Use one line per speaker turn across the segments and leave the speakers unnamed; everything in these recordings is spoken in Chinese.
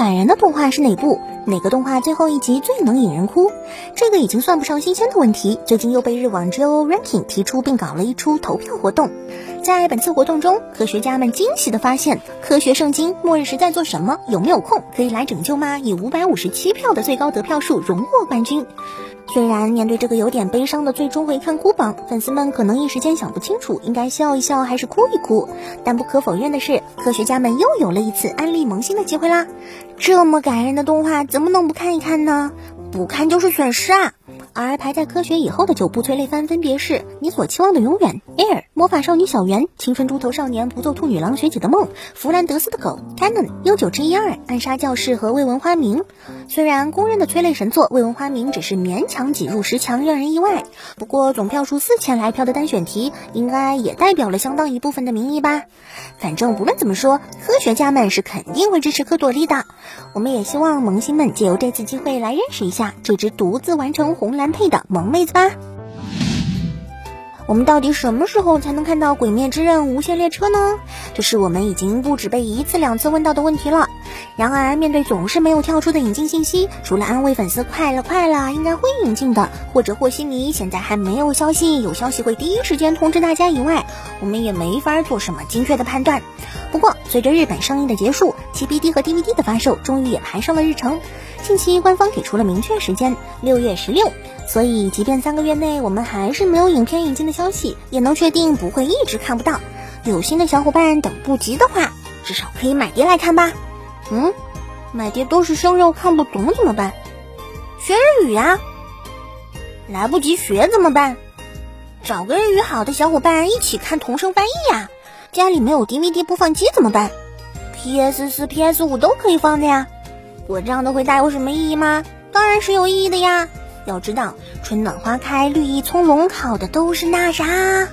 感人的动画是哪部？哪个动画最后一集最能引人哭？这个已经算不上新鲜的问题，最近又被日网 JO Ranking 提出并搞了一出投票活动。在本次活动中，科学家们惊喜地发现，《科学圣经：末日时在做什么？有没有空可以来拯救吗？以五百五十七票的最高得票数荣获冠军。虽然面对这个有点悲伤的最终回看哭榜，粉丝们可能一时间想不清楚应该笑一笑还是哭一哭，但不可否认的是，科学家们又有了一次安利萌新的机会啦！这么感人的动画，怎么能不看一看呢？不看就是损失啊！而排在科学以后的九部催泪番分别是《你所期望的永远》、《Air》、《魔法少女小圆》、《青春猪头少年》、《不做兔女郎学姐的梦》、《弗兰德斯的狗》、《Canon》、《悠久之一二》、《暗杀教室》和《未闻花名》。虽然公认的催泪神作《未闻花名》只是勉强挤入十强，让人意外。不过总票数四千来票的单选题，应该也代表了相当一部分的民意吧。反正不论怎么说，科学家们是肯定会支持科朵莉的。我们也希望萌新们借由这次机会来认识一下这只独自完成红蓝配的萌妹子吧。我们到底什么时候才能看到《鬼灭之刃》无限列车呢？这是我们已经不止被一次两次问到的问题了。然而，面对总是没有跳出的引进信息，除了安慰粉丝快了快了，应该会引进的，或者和稀泥现在还没有消息，有消息会第一时间通知大家以外，我们也没法做什么精确的判断。不过，随着日本上映的结束，其 BD 和 DVD 的发售终于也排上了日程。近期官方给出了明确时间，六月十六。所以，即便三个月内我们还是没有影片引进的消息，也能确定不会一直看不到。有心的小伙伴等不及的话，至少可以买碟来看吧。嗯，买碟都是生肉，看不懂怎么办？学日语呀。来不及学怎么办？找个日语好的小伙伴一起看同声翻译呀。家里没有 DVD 播放机怎么办？PS 四、PS 五都可以放的呀。我这样的回答有什么意义吗？当然是有意义的呀。要知道，春暖花开，绿意葱茏，考的都是那啥。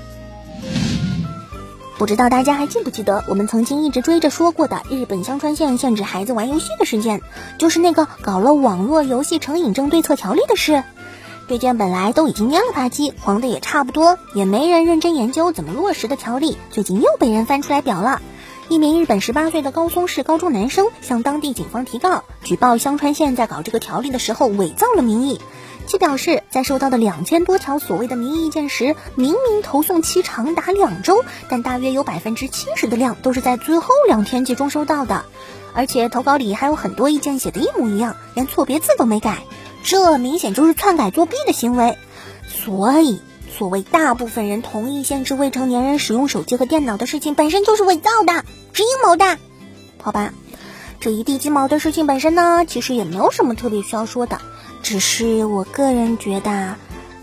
不知道大家还记不记得，我们曾经一直追着说过的日本香川县限制孩子玩游戏的事件，就是那个搞了网络游戏成瘾症对策条例的事。这件本来都已经蔫了吧唧，黄的也差不多，也没人认真研究怎么落实的条例，最近又被人翻出来表了。一名日本十八岁的高松市高中男生向当地警方提告，举报香川县在搞这个条例的时候伪造了民意。其表示，在收到的两千多条所谓的民意意见时，明明投送期长达两周，但大约有百分之七十的量都是在最后两天集中收到的，而且投稿里还有很多意见写的一模一样，连错别字都没改，这明显就是篡改作弊的行为。所以，所谓大部分人同意限制未成年人使用手机和电脑的事情，本身就是伪造的，是阴谋的。好吧，这一地鸡毛的事情本身呢，其实也没有什么特别需要说的。只是我个人觉得，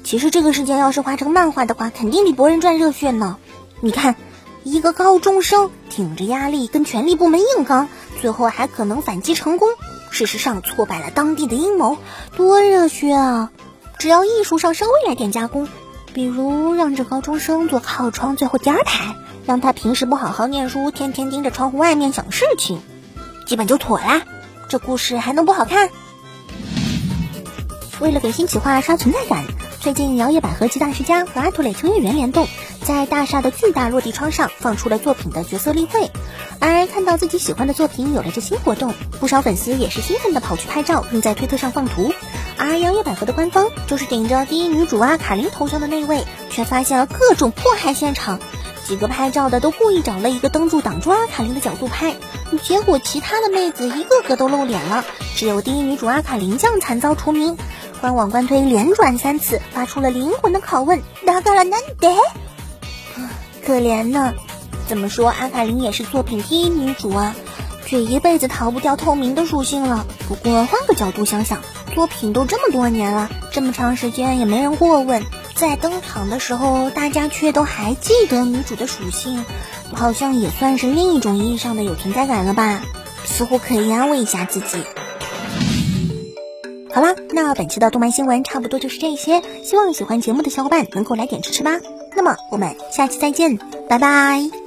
其实这个事件要是画成漫画的话，肯定比《博人传》热血呢。你看，一个高中生顶着压力跟权力部门硬刚，最后还可能反击成功，事实上挫败了当地的阴谋，多热血啊！只要艺术上稍微来点加工，比如让这高中生坐靠窗最后第二排，让他平时不好好念书，天天盯着窗户外面想事情，基本就妥啦。这故事还能不好看？为了给新企划刷存在感，最近摇曳百合及大师家和阿图蕾秋叶原联动，在大厦的巨大落地窗上放出了作品的角色例会。而看到自己喜欢的作品有了这新活动，不少粉丝也是兴奋的跑去拍照，并在推特上放图。而摇曳百合的官方就是顶着第一女主阿卡琳头像的那位，却发现了各种迫害现场。几个拍照的都故意找了一个灯柱挡住阿卡琳的角度拍，结果其他的妹子一个个都露脸了，只有第一女主阿卡琳酱惨遭除名。官网官推连转三次，发出了灵魂的拷问：哪个了难得？可怜呢，怎么说阿卡琳也是作品第一女主啊，却一辈子逃不掉透明的属性了。不过换个角度想想，作品都这么多年了，这么长时间也没人过问。在登场的时候，大家却都还记得女主的属性，好像也算是另一种意义上的有存在感了吧？似乎可以安慰一下自己。好啦，那本期的动漫新闻差不多就是这些，希望喜欢节目的小伙伴能够来点支持吧。那么我们下期再见，拜拜。